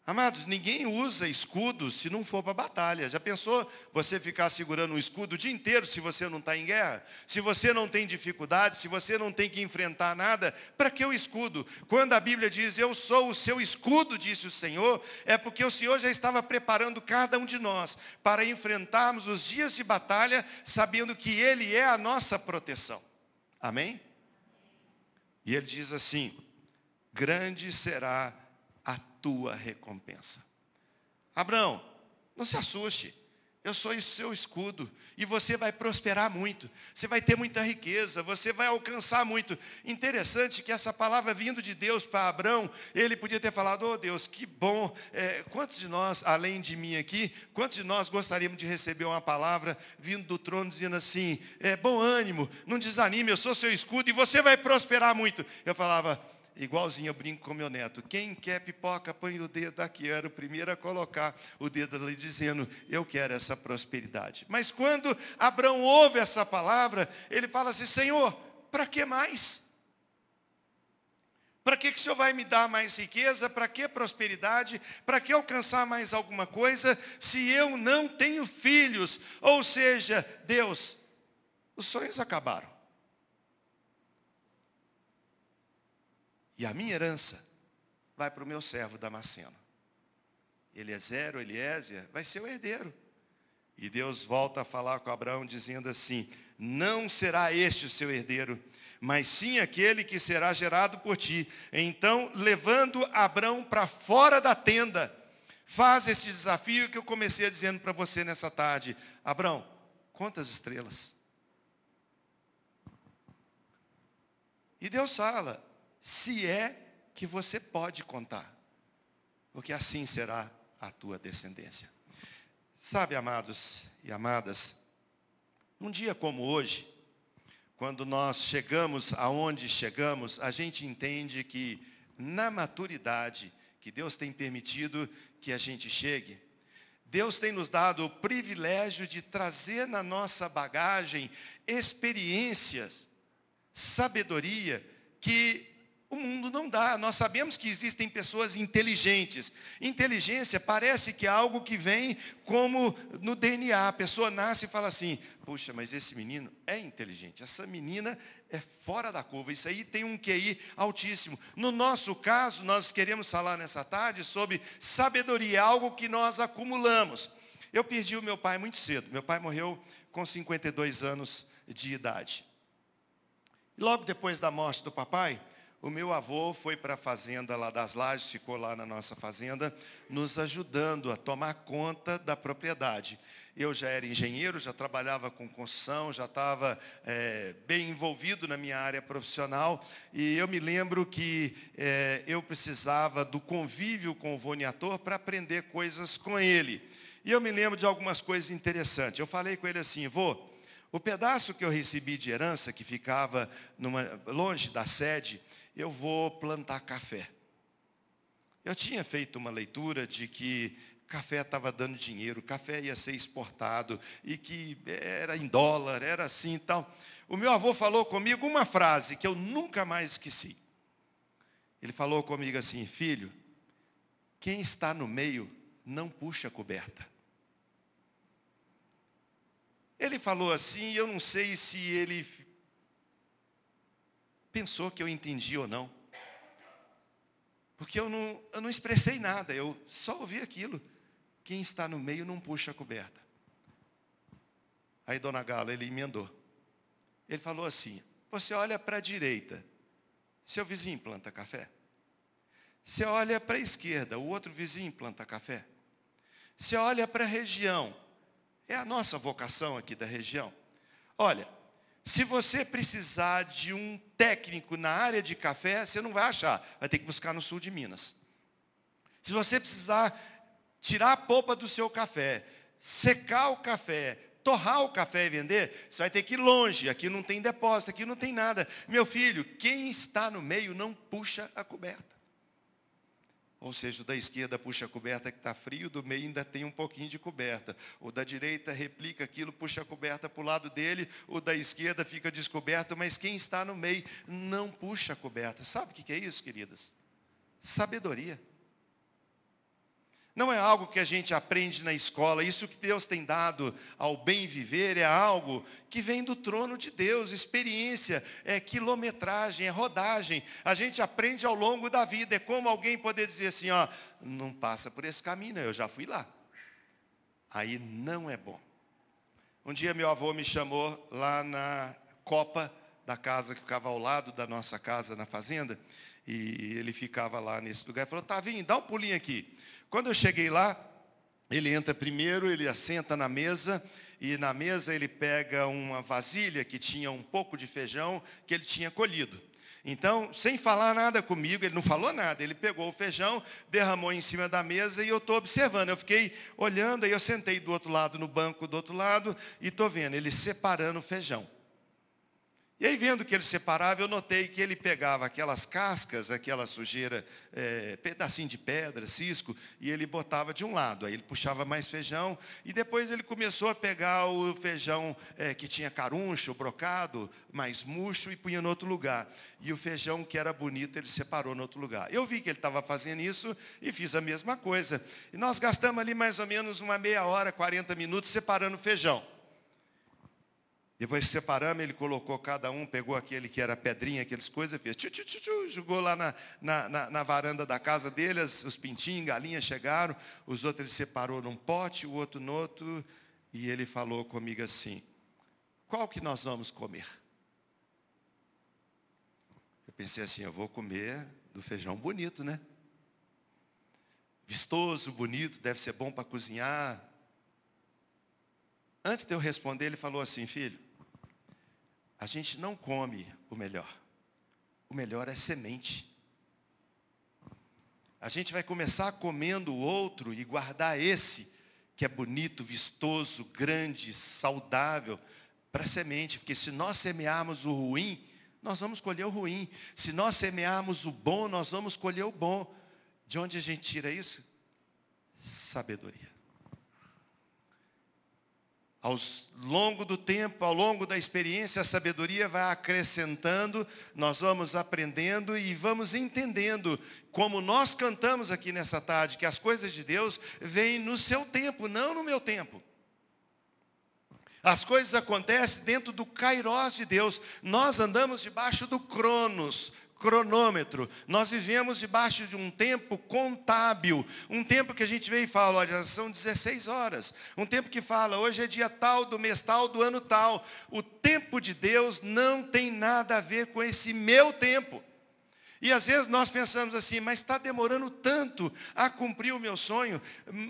Speaker 5: Amados, ninguém usa escudo se não for para batalha. Já pensou você ficar segurando um escudo o dia inteiro se você não está em guerra? Se você não tem dificuldade, se você não tem que enfrentar nada, para que o escudo? Quando a Bíblia diz, eu sou o seu escudo, disse o Senhor, é porque o Senhor já estava preparando cada um de nós para enfrentarmos os dias de batalha, sabendo que Ele é a nossa proteção. Amém? E Ele diz assim, grande será tua recompensa. Abraão, não se assuste. Eu sou o seu escudo. E você vai prosperar muito. Você vai ter muita riqueza. Você vai alcançar muito. Interessante que essa palavra vindo de Deus para Abraão, ele podia ter falado, oh Deus, que bom. É, quantos de nós, além de mim aqui, quantos de nós gostaríamos de receber uma palavra vindo do trono dizendo assim, é, bom ânimo, não desanime, eu sou seu escudo e você vai prosperar muito. Eu falava, igualzinho eu brinco com meu neto. Quem quer pipoca, põe o dedo aqui. Eu era o primeiro a colocar o dedo ali dizendo, eu quero essa prosperidade. Mas quando Abraão ouve essa palavra, ele fala assim, Senhor, para que mais? Para que, que o Senhor vai me dar mais riqueza? Para que prosperidade? Para que alcançar mais alguma coisa se eu não tenho filhos? Ou seja, Deus, os sonhos acabaram. E a minha herança vai para o meu servo Damasceno. Eliezer, Eliezer, vai ser o herdeiro. E Deus volta a falar com Abraão dizendo assim, não será este o seu herdeiro, mas sim aquele que será gerado por ti. Então, levando Abraão para fora da tenda, faz esse desafio que eu comecei dizendo para você nessa tarde. Abraão, quantas estrelas? E Deus fala, se é que você pode contar, porque assim será a tua descendência. Sabe, amados e amadas, um dia como hoje, quando nós chegamos aonde chegamos, a gente entende que na maturidade que Deus tem permitido que a gente chegue, Deus tem nos dado o privilégio de trazer na nossa bagagem experiências, sabedoria que o mundo não dá. Nós sabemos que existem pessoas inteligentes. Inteligência parece que é algo que vem como no DNA. A pessoa nasce e fala assim: puxa, mas esse menino é inteligente. Essa menina é fora da curva. Isso aí tem um QI altíssimo. No nosso caso, nós queremos falar nessa tarde sobre sabedoria, algo que nós acumulamos. Eu perdi o meu pai muito cedo. Meu pai morreu com 52 anos de idade. Logo depois da morte do papai, o meu avô foi para a fazenda lá das Lajes, ficou lá na nossa fazenda, nos ajudando a tomar conta da propriedade. Eu já era engenheiro, já trabalhava com construção, já estava é, bem envolvido na minha área profissional. E eu me lembro que é, eu precisava do convívio com o Voniator para aprender coisas com ele. E eu me lembro de algumas coisas interessantes. Eu falei com ele assim, vô, o pedaço que eu recebi de herança, que ficava numa, longe da sede, eu vou plantar café. Eu tinha feito uma leitura de que café estava dando dinheiro, café ia ser exportado e que era em dólar, era assim e tal. O meu avô falou comigo uma frase que eu nunca mais esqueci. Ele falou comigo assim, filho, quem está no meio não puxa a coberta. Ele falou assim, eu não sei se ele pensou que eu entendi ou não. Porque eu não, eu não expressei nada, eu só ouvi aquilo. Quem está no meio não puxa a coberta. Aí Dona Gala, ele emendou. Ele falou assim, você olha para a direita, seu vizinho planta café. Você olha para a esquerda, o outro vizinho planta café. Você olha para a região, é a nossa vocação aqui da região. Olha, se você precisar de um técnico na área de café, você não vai achar, vai ter que buscar no sul de Minas. Se você precisar tirar a polpa do seu café, secar o café, torrar o café e vender, você vai ter que ir longe, aqui não tem depósito, aqui não tem nada. Meu filho, quem está no meio não puxa a coberta. Ou seja, o da esquerda puxa a coberta que está frio, do meio ainda tem um pouquinho de coberta. O da direita replica aquilo, puxa a coberta para o lado dele, o da esquerda fica descoberto, mas quem está no meio não puxa a coberta. Sabe o que é isso, queridas? Sabedoria. Não é algo que a gente aprende na escola. Isso que Deus tem dado ao bem viver é algo que vem do trono de Deus. Experiência, é quilometragem, é rodagem. A gente aprende ao longo da vida. É como alguém poder dizer assim, ó, não passa por esse caminho, eu já fui lá. Aí não é bom. Um dia meu avô me chamou lá na copa da casa que ficava ao lado da nossa casa na fazenda. E ele ficava lá nesse lugar. Ele falou, vindo, dá um pulinho aqui. Quando eu cheguei lá, ele entra primeiro, ele assenta na mesa, e na mesa ele pega uma vasilha que tinha um pouco de feijão que ele tinha colhido. Então, sem falar nada comigo, ele não falou nada, ele pegou o feijão, derramou em cima da mesa e eu estou observando. Eu fiquei olhando, aí eu sentei do outro lado, no banco do outro lado, e estou vendo ele separando o feijão. E aí, vendo que ele separava, eu notei que ele pegava aquelas cascas, aquela sujeira, é, pedacinho de pedra, cisco, e ele botava de um lado. Aí ele puxava mais feijão, e depois ele começou a pegar o feijão é, que tinha caruncho, brocado, mais murcho, e punha no outro lugar. E o feijão que era bonito, ele separou no outro lugar. Eu vi que ele estava fazendo isso e fiz a mesma coisa. E nós gastamos ali mais ou menos uma meia hora, 40 minutos separando o feijão. Depois separamos, ele colocou cada um, pegou aquele que era pedrinha, aquelas coisas, fez tchu, tchu, tchu, tchu, jogou lá na, na, na, na, varanda da casa dele, os pintinhos, galinhas chegaram, os outros ele separou num pote, o outro no outro, e ele falou comigo assim, qual que nós vamos comer? Eu pensei assim, eu vou comer do feijão bonito, né? Vistoso, bonito, deve ser bom para cozinhar. Antes de eu responder, ele falou assim, filho, a gente não come o melhor. O melhor é semente. A gente vai começar comendo o outro e guardar esse, que é bonito, vistoso, grande, saudável, para semente. Porque se nós semearmos o ruim, nós vamos colher o ruim. Se nós semearmos o bom, nós vamos colher o bom. De onde a gente tira isso? Sabedoria. Ao longo do tempo, ao longo da experiência, a sabedoria vai acrescentando, nós vamos aprendendo e vamos entendendo, como nós cantamos aqui nessa tarde, que as coisas de Deus vêm no seu tempo, não no meu tempo. As coisas acontecem dentro do kairós de Deus. Nós andamos debaixo do cronos, cronômetro. Nós vivemos debaixo de um tempo contábil, um tempo que a gente vem e fala, olha, são 16 horas. Um tempo que fala, hoje é dia tal, do mês tal, do ano tal. O tempo de Deus não tem nada a ver com esse meu tempo. E às vezes nós pensamos assim, mas está demorando tanto a cumprir o meu sonho.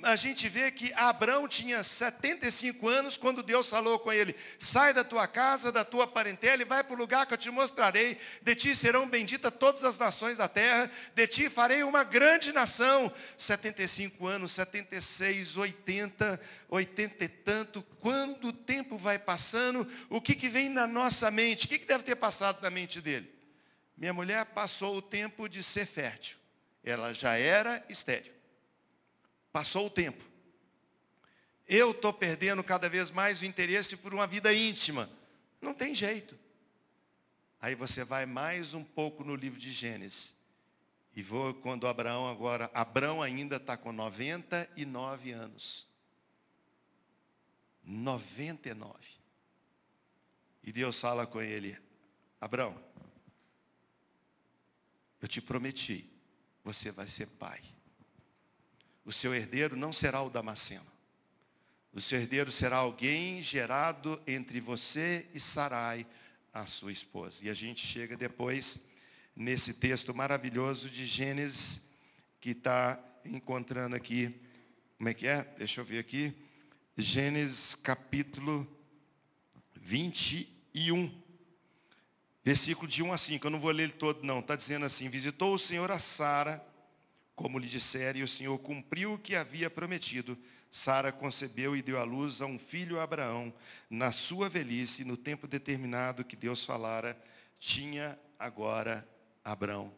Speaker 5: A gente vê que Abraão tinha 75 anos quando Deus falou com ele, sai da tua casa, da tua parentela e vai para o lugar que eu te mostrarei. De ti serão benditas todas as nações da terra, de ti farei uma grande nação. 75 anos, 76, 80, 80 e tanto, quando o tempo vai passando, o que, que vem na nossa mente? O que, que deve ter passado na mente dele? Minha mulher passou o tempo de ser fértil. Ela já era estéril. Passou o tempo. Eu estou perdendo cada vez mais o interesse por uma vida íntima. Não tem jeito. Aí você vai mais um pouco no livro de Gênesis. E vou quando Abraão agora, Abraão ainda está com 99 anos. 99. E Deus fala com ele, Abraão, eu te prometi, você vai ser pai. O seu herdeiro não será o Damasceno. O seu herdeiro será alguém gerado entre você e Sarai, a sua esposa. E a gente chega depois nesse texto maravilhoso de Gênesis, que está encontrando aqui, como é que é? Deixa eu ver aqui. Gênesis capítulo 21. Versículo de 1 a 5, eu não vou ler ele todo não, está dizendo assim, visitou o Senhor a Sara, como lhe dissera, e o Senhor cumpriu o que havia prometido. Sara concebeu e deu à luz a um filho a Abraão, na sua velhice, no tempo determinado que Deus falara, tinha agora Abraão,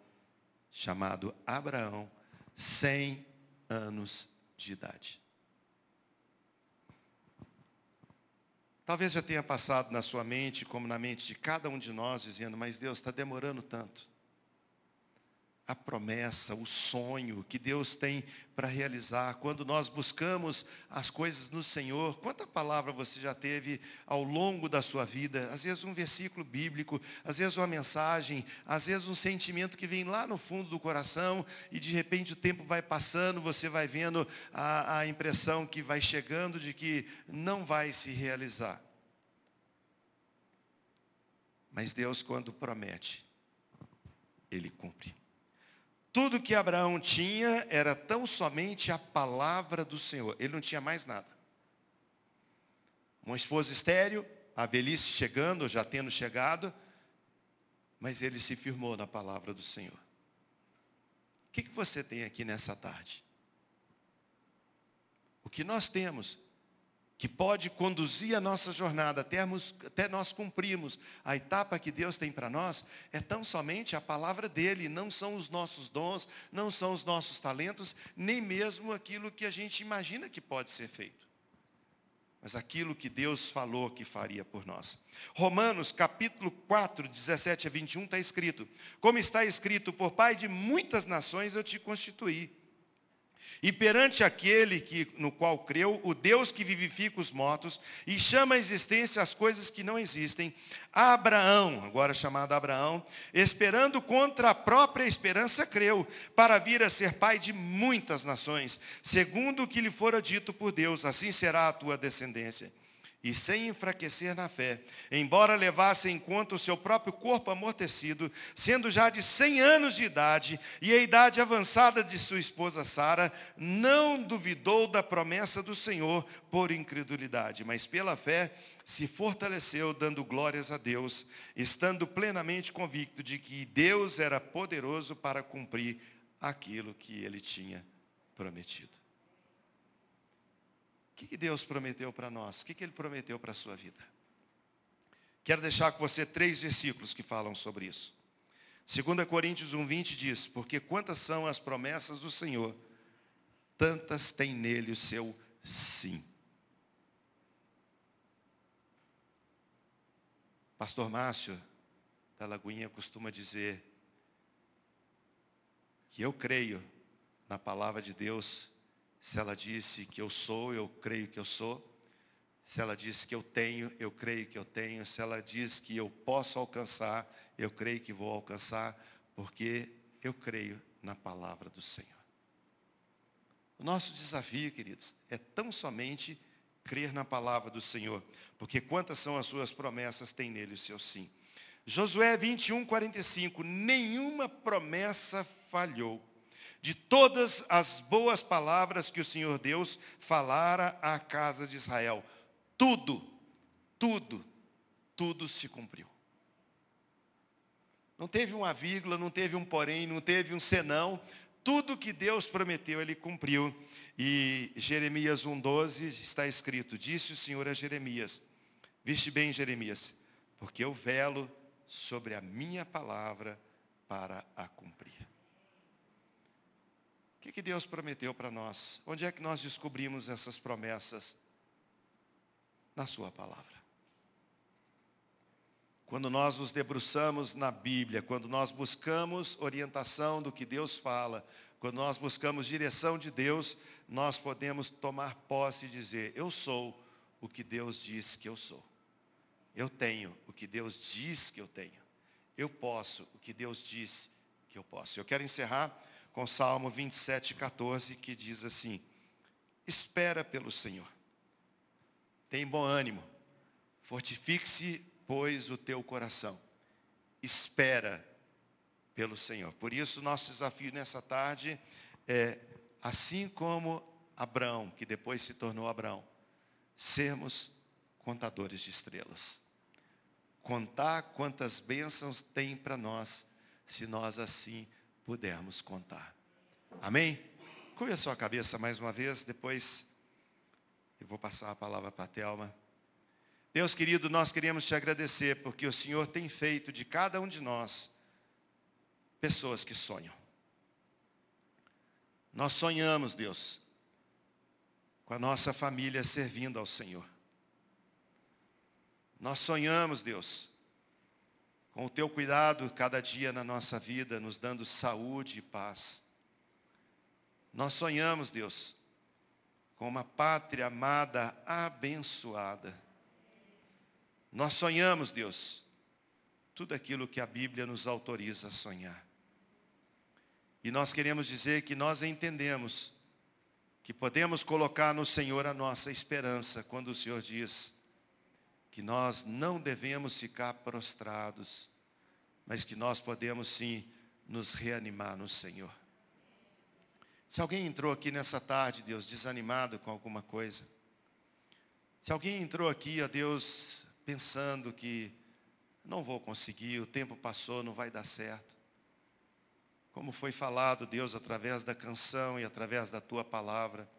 Speaker 5: chamado Abraão, 100 anos de idade. Talvez já tenha passado na sua mente, como na mente de cada um de nós, dizendo, mas Deus está demorando tanto. A promessa, o sonho que Deus tem para realizar, quando nós buscamos as coisas no Senhor, quanta palavra você já teve ao longo da sua vida? Às vezes um versículo bíblico, às vezes uma mensagem, às vezes um sentimento que vem lá no fundo do coração e de repente o tempo vai passando, você vai vendo a, a impressão que vai chegando de que não vai se realizar. Mas Deus, quando promete, Ele cumpre. Tudo que Abraão tinha era tão somente a palavra do Senhor. Ele não tinha mais nada. Uma esposa estéreo, a velhice chegando, já tendo chegado, mas ele se firmou na palavra do Senhor. O que, que você tem aqui nessa tarde? O que nós temos que pode conduzir a nossa jornada até, até nós cumprirmos a etapa que Deus tem para nós, é tão somente a palavra dele, não são os nossos dons, não são os nossos talentos, nem mesmo aquilo que a gente imagina que pode ser feito. Mas aquilo que Deus falou que faria por nós. Romanos capítulo 4, 17 a 21 está escrito, como está escrito, por pai de muitas nações eu te constituí e perante aquele que, no qual creu, o Deus que vivifica os mortos e chama à existência as coisas que não existem, Abraão, agora chamado Abraão, esperando contra a própria esperança, creu, para vir a ser pai de muitas nações, segundo o que lhe fora dito por Deus, assim será a tua descendência e sem enfraquecer na fé, embora levasse em conta o seu próprio corpo amortecido, sendo já de 100 anos de idade e a idade avançada de sua esposa Sara, não duvidou da promessa do Senhor por incredulidade, mas pela fé se fortaleceu, dando glórias a Deus, estando plenamente convicto de que Deus era poderoso para cumprir aquilo que ele tinha prometido. O que, Deus prometeu para nós? O que, que Ele prometeu para a sua vida? Quero deixar com você três versículos que falam sobre isso. 2 Coríntios 1,20 diz, porque quantas são as promessas do Senhor, tantas tem nele o seu sim. Pastor Márcio da Lagoinha costuma dizer que eu creio na palavra de Deus. Se ela disse que eu sou, eu creio que eu sou. Se ela disse que eu tenho, eu creio que eu tenho. Se ela diz que eu posso alcançar, eu creio que vou alcançar, porque eu creio na palavra do Senhor. O nosso desafio, queridos, é tão somente crer na palavra do Senhor, porque quantas são as suas promessas, tem nele o seu sim. Josué 21, 45, nenhuma promessa falhou. De todas as boas palavras que o Senhor Deus falara à casa de Israel, tudo, tudo, tudo se cumpriu. Não teve uma vírgula, não teve um porém, não teve um senão. Tudo que Deus prometeu, Ele cumpriu. E Jeremias 1,12 está escrito, disse o Senhor a Jeremias, viste bem Jeremias, porque eu velo sobre a minha palavra para a cumprir. Que, que Deus prometeu para nós? Onde é que nós descobrimos essas promessas? Na sua palavra. Quando nós nos debruçamos na Bíblia, quando nós buscamos orientação do que Deus fala, quando nós buscamos direção de Deus, nós podemos tomar posse e dizer: Eu sou o que Deus diz que eu sou. Eu tenho o que Deus diz que eu tenho. Eu posso o que Deus diz que eu posso. Eu quero encerrar com Salmo 27, 14, que diz assim: Espera pelo Senhor. Tem bom ânimo. Fortifique-se pois, o teu coração. Espera pelo Senhor. Por isso, nosso desafio nessa tarde é, assim como Abraão, que depois se tornou Abraão, sermos contadores de estrelas. Contar quantas bênçãos tem para nós, se nós assim pudermos contar. Amém? Curva a sua cabeça mais uma vez, depois eu vou passar a palavra para a Thelma. Deus querido, nós queremos te agradecer porque o Senhor tem feito de cada um de nós pessoas que sonham. Nós sonhamos, Deus, com a nossa família servindo ao Senhor. Nós sonhamos, Deus, com o teu cuidado cada dia na nossa vida, nos dando saúde e paz. Nós sonhamos, Deus, com uma pátria amada, abençoada. Nós sonhamos, Deus, tudo aquilo que a Bíblia nos autoriza a sonhar. E nós queremos dizer que nós entendemos que podemos colocar no Senhor a nossa esperança quando o Senhor diz que nós não devemos ficar prostrados, mas que nós podemos sim nos reanimar no Senhor. Se alguém entrou aqui nessa tarde, Deus, desanimado com alguma coisa, se alguém entrou aqui, ó Deus, pensando que não vou conseguir, o tempo passou, não vai dar certo. Como foi falado, Deus, através da canção e através da tua palavra,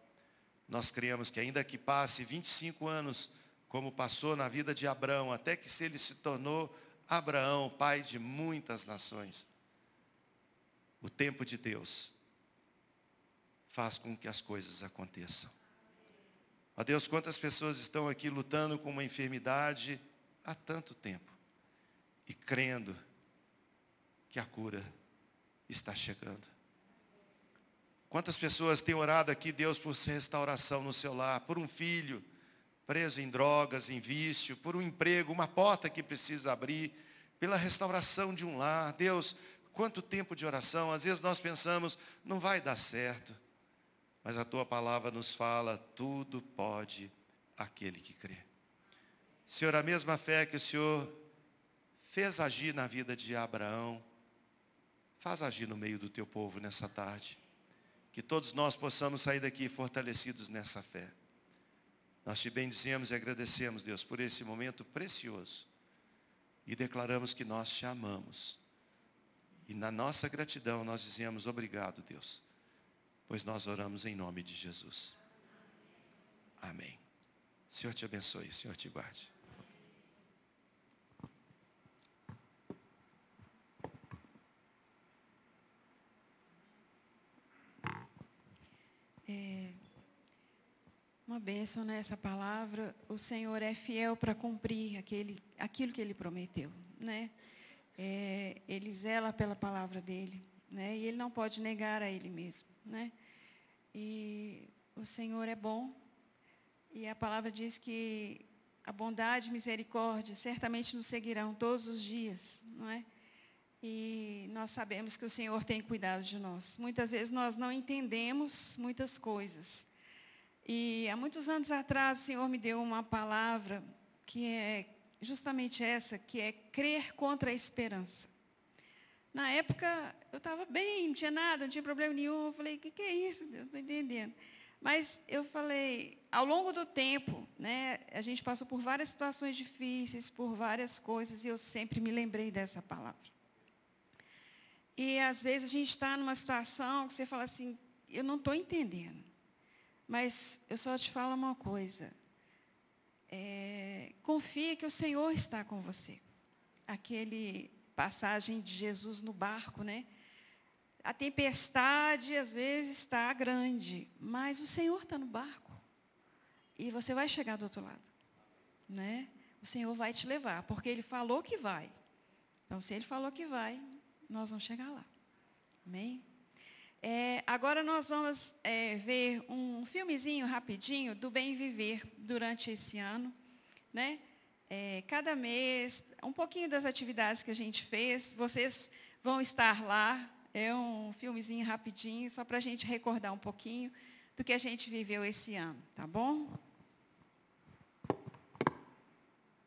Speaker 5: nós cremos que ainda que passe 25 anos, como passou na vida de Abraão, até que se ele se tornou Abraão, pai de muitas nações, o tempo de Deus faz com que as coisas aconteçam. Ó Deus, quantas pessoas estão aqui lutando com uma enfermidade há tanto tempo e crendo que a cura está chegando. Quantas pessoas têm orado aqui, Deus, por restauração no seu lar, por um filho preso em drogas, em vício, por um emprego, uma porta que precisa abrir, pela restauração de um lar. Deus, quanto tempo de oração, às vezes nós pensamos, não vai dar certo. Mas a tua palavra nos fala, tudo pode aquele que crê. Senhor, a mesma fé que o Senhor fez agir na vida de Abraão, faz agir no meio do teu povo nessa tarde. Que todos nós possamos sair daqui fortalecidos nessa fé. Nós te bendizemos e agradecemos, Deus, por esse momento precioso. E declaramos que nós te amamos. E na nossa gratidão nós dizemos obrigado, Deus pois nós oramos em nome de Jesus. Amém. Senhor te abençoe, Senhor te guarde.
Speaker 1: É, uma bênção nessa palavra. O Senhor é fiel para cumprir aquele, aquilo que Ele prometeu. Né? É, ele zela pela palavra dele. Né? E Ele não pode negar a Ele mesmo. Né? E o Senhor é bom. E a palavra diz que a bondade e misericórdia certamente nos seguirão todos os dias. Não é? E nós sabemos que o Senhor tem cuidado de nós. Muitas vezes nós não entendemos muitas coisas. E há muitos anos atrás o Senhor me deu uma palavra que é justamente essa, que é crer contra a esperança. Na época eu estava bem, não tinha nada, não tinha problema nenhum. Eu falei, o que, que é isso, Deus? Não estou entendendo. Mas eu falei, ao longo do tempo, né, a gente passou por várias situações difíceis, por várias coisas, e eu sempre me lembrei dessa palavra. E às vezes a gente está numa situação que você fala assim, eu não estou entendendo. Mas eu só te falo uma coisa. É, confia que o Senhor está com você. Aquele passagem de Jesus no barco, né? A tempestade às vezes está grande, mas o Senhor está no barco. E você vai chegar do outro lado. Né? O Senhor vai te levar, porque Ele falou que vai. Então, se Ele falou que vai, nós vamos chegar lá. Amém? É, agora nós vamos é, ver um filmezinho rapidinho do bem viver durante esse ano. Né? É, cada mês, um pouquinho das atividades que a gente fez, vocês vão estar lá. É um filmezinho rapidinho, só para a gente recordar um pouquinho do que a gente viveu esse ano, tá bom?